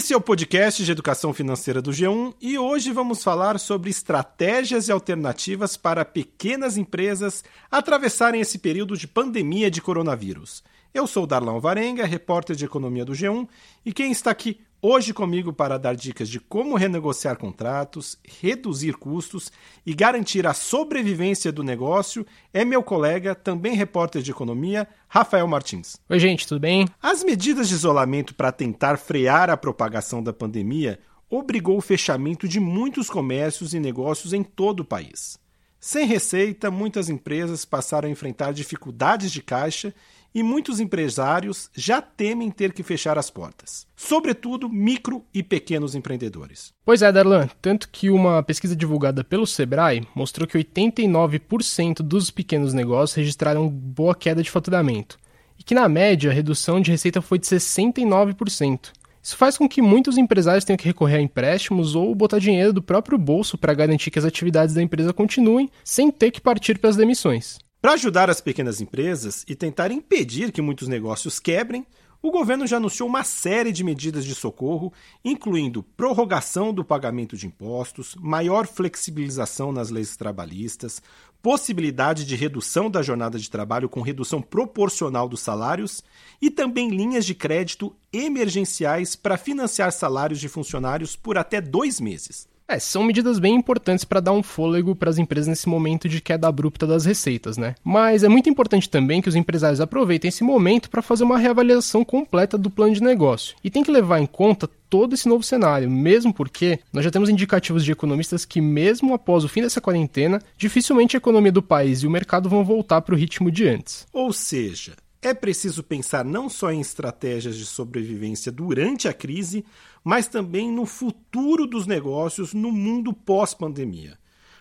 Esse é o podcast de educação financeira do G1 e hoje vamos falar sobre estratégias e alternativas para pequenas empresas atravessarem esse período de pandemia de coronavírus. Eu sou Darlan Varenga, repórter de economia do G1, e quem está aqui hoje comigo para dar dicas de como renegociar contratos, reduzir custos e garantir a sobrevivência do negócio é meu colega, também repórter de economia, Rafael Martins. Oi, gente, tudo bem? As medidas de isolamento para tentar frear a propagação da pandemia obrigou o fechamento de muitos comércios e negócios em todo o país. Sem receita, muitas empresas passaram a enfrentar dificuldades de caixa e muitos empresários já temem ter que fechar as portas, sobretudo micro e pequenos empreendedores. Pois é, Darlan, tanto que uma pesquisa divulgada pelo Sebrae mostrou que 89% dos pequenos negócios registraram boa queda de faturamento e que, na média, a redução de receita foi de 69%. Isso faz com que muitos empresários tenham que recorrer a empréstimos ou botar dinheiro do próprio bolso para garantir que as atividades da empresa continuem sem ter que partir para as demissões. Para ajudar as pequenas empresas e tentar impedir que muitos negócios quebrem, o governo já anunciou uma série de medidas de socorro, incluindo prorrogação do pagamento de impostos, maior flexibilização nas leis trabalhistas, possibilidade de redução da jornada de trabalho com redução proporcional dos salários e também linhas de crédito emergenciais para financiar salários de funcionários por até dois meses. É, são medidas bem importantes para dar um fôlego para as empresas nesse momento de queda abrupta das receitas, né? Mas é muito importante também que os empresários aproveitem esse momento para fazer uma reavaliação completa do plano de negócio. E tem que levar em conta todo esse novo cenário, mesmo porque nós já temos indicativos de economistas que, mesmo após o fim dessa quarentena, dificilmente a economia do país e o mercado vão voltar para o ritmo de antes. Ou seja, é preciso pensar não só em estratégias de sobrevivência durante a crise, mas também no futuro dos negócios no mundo pós-pandemia.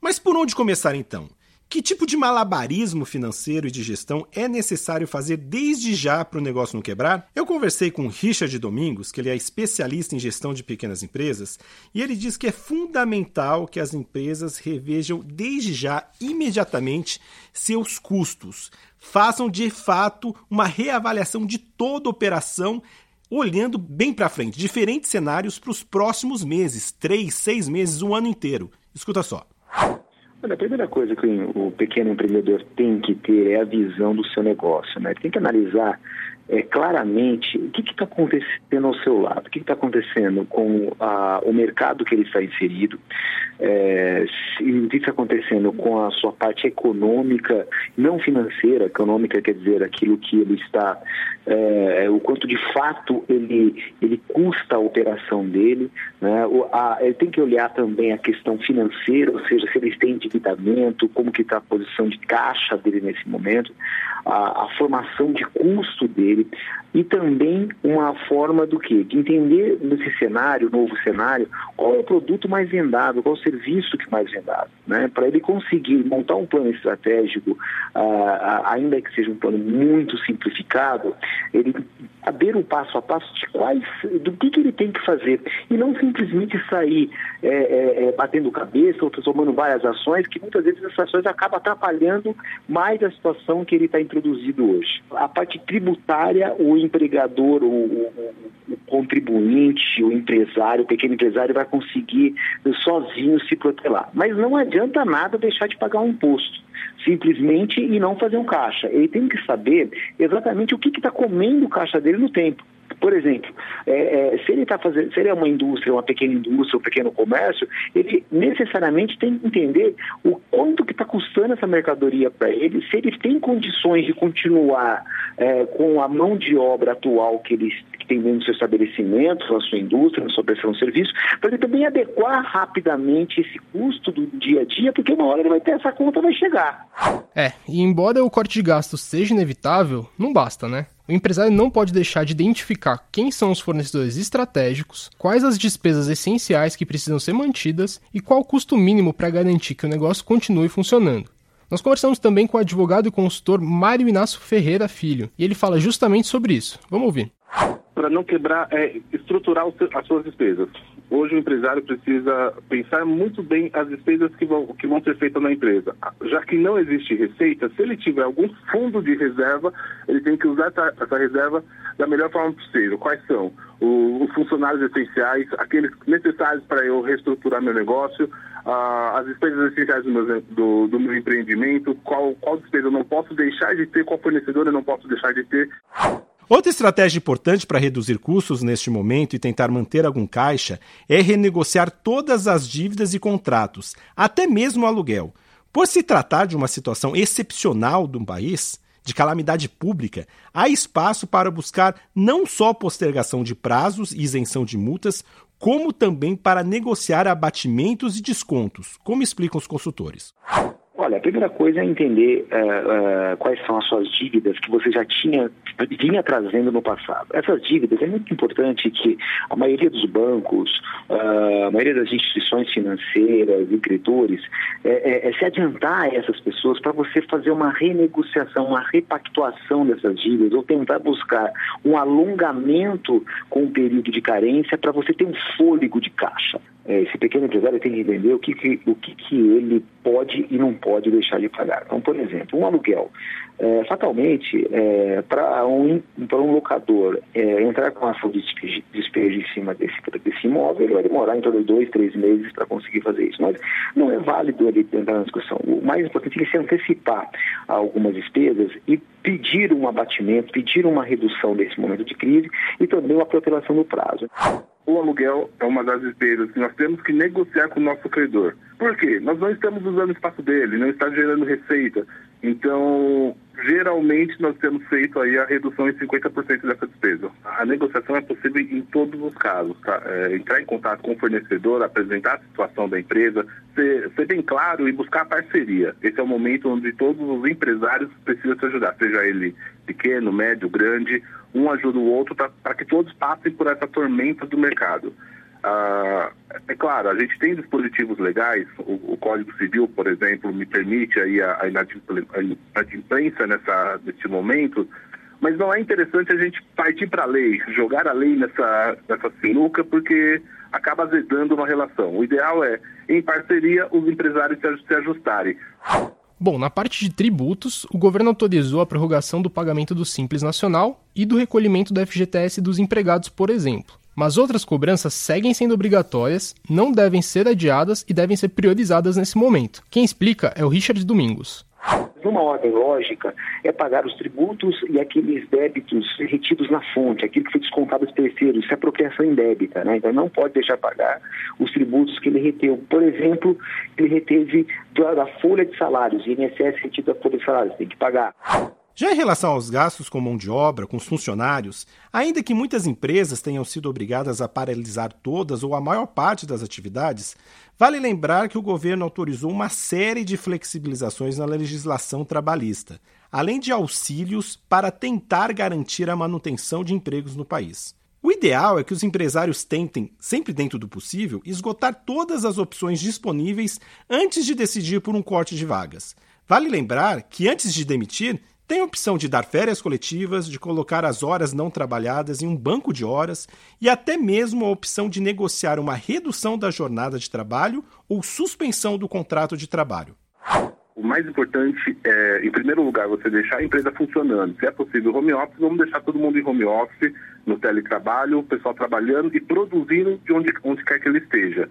Mas por onde começar então? Que tipo de malabarismo financeiro e de gestão é necessário fazer desde já para o negócio não quebrar? Eu conversei com Richard Domingos, que ele é especialista em gestão de pequenas empresas, e ele diz que é fundamental que as empresas revejam desde já, imediatamente, seus custos. Façam de fato uma reavaliação de toda operação olhando bem para frente, diferentes cenários para os próximos meses, três, seis meses, um ano inteiro. Escuta só. A primeira coisa que o pequeno empreendedor tem que ter é a visão do seu negócio. Né? Ele tem que analisar é, claramente o que está acontecendo ao seu lado, o que está acontecendo com a, o mercado que ele está inserido, é, o que está acontecendo com a sua parte econômica, não financeira, econômica quer dizer aquilo que ele está, é, o quanto de fato ele, ele custa a operação dele, né? o, a, ele tem que olhar também a questão financeira, ou seja, se eles têm endividamento, como que está a posição de caixa dele nesse momento, a, a formação de custo dele e também uma forma do que? De entender nesse cenário, novo cenário, qual é o produto mais vendável, qual é o serviço que mais vendável, né? Para ele conseguir montar um plano estratégico, uh, ainda que seja um plano muito simplificado, ele saber o passo a passo de quais, do que, que ele tem que fazer e não simplesmente sair é, é, é, batendo cabeça ou tomando várias ações, que muitas vezes essas ações acabam atrapalhando mais a situação que ele está introduzido hoje. A parte tributária, o empregador, o, o, o contribuinte, o empresário, o pequeno empresário vai conseguir sozinho se protelar. Mas não adianta nada deixar de pagar um imposto simplesmente e não fazer um caixa. Ele tem que saber exatamente o que está comendo o caixa dele no tempo. Por exemplo, é, é, se ele está fazendo, se ele é uma indústria, uma pequena indústria, um pequeno comércio, ele necessariamente tem que entender o quanto que está custando essa mercadoria para ele, se ele tem condições de continuar é, com a mão de obra atual que ele tem dentro do seu estabelecimento, na sua indústria, na sua prestação de serviço, para ele também adequar rapidamente esse custo do dia a dia, porque uma hora ele vai ter essa conta vai chegar. É, e embora o corte de gastos seja inevitável, não basta, né? O empresário não pode deixar de identificar quem são os fornecedores estratégicos, quais as despesas essenciais que precisam ser mantidas e qual o custo mínimo para garantir que o negócio continue funcionando. Nós conversamos também com o advogado e consultor Mário Inácio Ferreira Filho, e ele fala justamente sobre isso. Vamos ouvir. Para não quebrar, é estruturar as suas despesas. Hoje o empresário precisa pensar muito bem as despesas que vão, que vão ser feitas na empresa. Já que não existe receita, se ele tiver algum fundo de reserva, ele tem que usar essa, essa reserva da melhor forma possível. Quais são? os funcionários essenciais, aqueles necessários para eu reestruturar meu negócio, as despesas essenciais do meu, do, do meu empreendimento, qual, qual despesa eu não posso deixar de ter, qual fornecedor eu não posso deixar de ter. Outra estratégia importante para reduzir custos neste momento e tentar manter algum caixa é renegociar todas as dívidas e contratos, até mesmo o aluguel. Por se tratar de uma situação excepcional do país, de calamidade pública, há espaço para buscar não só postergação de prazos e isenção de multas, como também para negociar abatimentos e descontos, como explicam os consultores. Olha, a primeira coisa é entender uh, uh, quais são as suas dívidas que você já tinha vinha trazendo no passado. Essas dívidas é muito importante que a maioria dos bancos, uh, a maioria das instituições financeiras e credores é, é, é se adiantar a essas pessoas para você fazer uma renegociação, uma repactuação dessas dívidas ou tentar buscar um alongamento com o período de carência para você ter um fôlego de caixa. É, esse pequeno empresário tem que entender o que, que o que, que ele pode e não pode deixar de pagar. Então, por exemplo, um aluguel. É, fatalmente, é, para um, um locador é, entrar com ação de despejo em cima desse, desse imóvel, ele vai demorar em torno de dois, três meses para conseguir fazer isso. Mas não é válido ele entrar na discussão. O mais importante é se antecipar algumas despesas e pedir um abatimento, pedir uma redução desse momento de crise e também uma protelação do prazo. O aluguel é uma das despesas que nós temos que negociar com o nosso credor. Por quê? Nós não estamos usando o espaço dele, não está gerando receita. Então, geralmente nós temos feito aí a redução em 50% dessa despesa. A negociação é possível em todos os casos, tá? É, entrar em contato com o fornecedor, apresentar a situação da empresa, ser, ser, bem claro e buscar parceria. Esse é o momento onde todos os empresários precisam se ajudar, seja ele pequeno, médio, grande, um ajuda o outro para que todos passem por essa tormenta do mercado. Ah, é claro, a gente tem dispositivos legais, o, o, Código Civil, por exemplo, me permite aí a, a inadimplência nessa, nesse momento, mas não é interessante a gente partir para a lei, jogar a lei nessa, nessa sinuca, porque acaba azedando uma relação. O ideal é, em parceria, os empresários se ajustarem. Bom, na parte de tributos, o governo autorizou a prorrogação do pagamento do Simples Nacional e do recolhimento do FGTS dos empregados, por exemplo. Mas outras cobranças seguem sendo obrigatórias, não devem ser adiadas e devem ser priorizadas nesse momento. Quem explica é o Richard Domingos. Numa ordem lógica, é pagar os tributos e aqueles débitos retidos na fonte, aquilo que foi descontado dos terceiros, isso é apropriação indébita, né? Então não pode deixar pagar os tributos que ele reteu. Por exemplo, ele reteve da, folha de salários, INSS retido da folha de salários, tem que pagar. Já em relação aos gastos com mão de obra, com os funcionários, ainda que muitas empresas tenham sido obrigadas a paralisar todas ou a maior parte das atividades, vale lembrar que o governo autorizou uma série de flexibilizações na legislação trabalhista, além de auxílios para tentar garantir a manutenção de empregos no país. O ideal é que os empresários tentem, sempre dentro do possível, esgotar todas as opções disponíveis antes de decidir por um corte de vagas. Vale lembrar que antes de demitir, tem a opção de dar férias coletivas, de colocar as horas não trabalhadas em um banco de horas e até mesmo a opção de negociar uma redução da jornada de trabalho ou suspensão do contrato de trabalho. O mais importante é, em primeiro lugar, você deixar a empresa funcionando. Se é possível home office, vamos deixar todo mundo em home office, no teletrabalho, o pessoal trabalhando e produzindo de onde, onde quer que ele esteja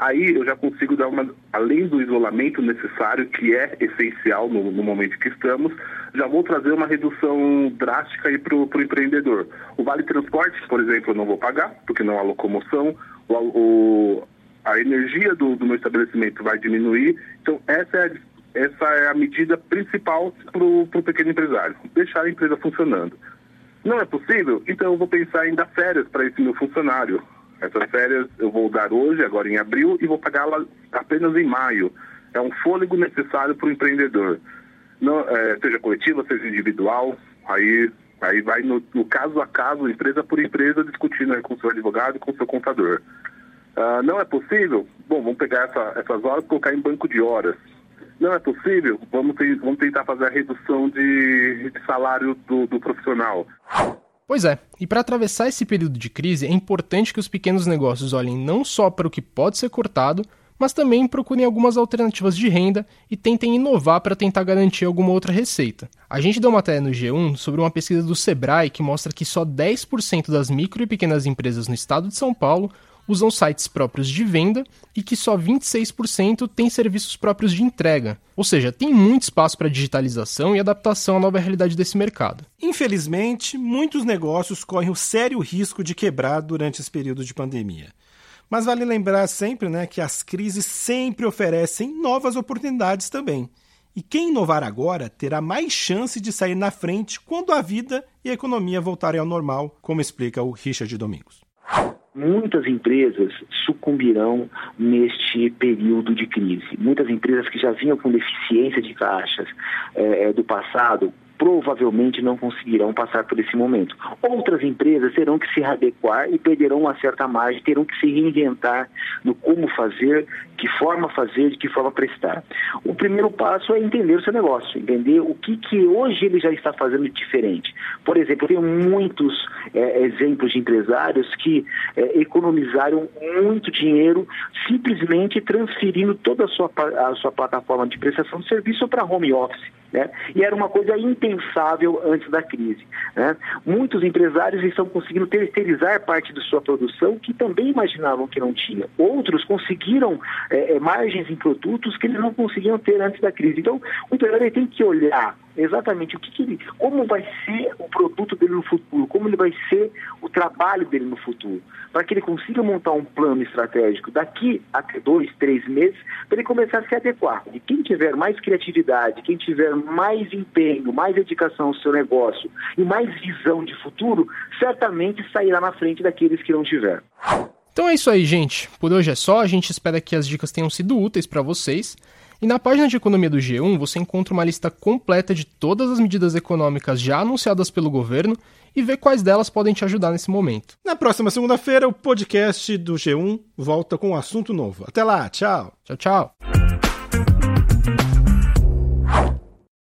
aí eu já consigo dar uma, além do isolamento necessário, que é essencial no, no momento que estamos, já vou trazer uma redução drástica aí para o empreendedor. O Vale Transporte, por exemplo, eu não vou pagar, porque não há locomoção, o, o, a energia do, do, meu estabelecimento vai diminuir, então essa é a, essa é a medida principal para o pequeno empresário, deixar a empresa funcionando. Não é possível? Então eu vou pensar em dar férias para esse meu funcionário essas férias eu vou dar hoje, agora em abril, e vou pagá-las apenas em maio. É um fôlego necessário para o empreendedor. Não, é, seja coletiva, seja individual, aí, aí vai no, no, caso a caso, empresa por empresa, discutindo com o seu advogado e com o seu contador. Uh, não é possível? Bom, vamos pegar essa, essas horas e colocar em banco de horas. Não é possível? Vamos, vamos tentar fazer a redução de, de salário do, do profissional. Pois é, e para atravessar esse período de crise é importante que os pequenos negócios olhem não só para o que pode ser cortado, mas também procurem algumas alternativas de renda e tentem inovar para tentar garantir alguma outra receita. A gente deu uma matéria no G1 sobre uma pesquisa do Sebrae que mostra que só 10% das micro e pequenas empresas no estado de São Paulo usam sites próprios de venda e que só 26% têm serviços próprios de entrega. Ou seja, tem muito espaço para digitalização e adaptação à nova realidade desse mercado. Infelizmente, muitos negócios correm o sério risco de quebrar durante esse período de pandemia. Mas vale lembrar sempre né, que as crises sempre oferecem novas oportunidades também. E quem inovar agora terá mais chance de sair na frente quando a vida e a economia voltarem ao normal, como explica o Richard Domingos. Muitas empresas sucumbirão neste período de crise. Muitas empresas que já vinham com deficiência de caixas é, do passado provavelmente não conseguirão passar por esse momento. Outras empresas terão que se adequar e perderão uma certa margem, terão que se reinventar no como fazer, que forma fazer, de que forma prestar. O primeiro passo é entender o seu negócio, entender o que, que hoje ele já está fazendo de diferente. Por exemplo, eu tenho muitos é, exemplos de empresários que é, economizaram muito dinheiro simplesmente transferindo toda a sua, a sua plataforma de prestação de serviço para home office. Né? E era uma coisa impensável antes da crise. Né? Muitos empresários estão conseguindo terceirizar parte de sua produção que também imaginavam que não tinha. Outros conseguiram é, margens em produtos que eles não conseguiam ter antes da crise. Então, o empresário tem que olhar exatamente o que, que ele, como vai ser o produto dele no futuro, como ele vai ser o trabalho dele no futuro, para que ele consiga montar um plano estratégico daqui até dois, três meses, para ele começar a se adequar. E quem tiver mais criatividade, quem tiver mais empenho, mais dedicação ao seu negócio e mais visão de futuro, certamente sairá na frente daqueles que não tiver. Então é isso aí, gente. Por hoje é só. A gente espera que as dicas tenham sido úteis para vocês. E na página de economia do G1 você encontra uma lista completa de todas as medidas econômicas já anunciadas pelo governo e vê quais delas podem te ajudar nesse momento. Na próxima segunda-feira, o podcast do G1 volta com um assunto novo. Até lá, tchau. Tchau, tchau.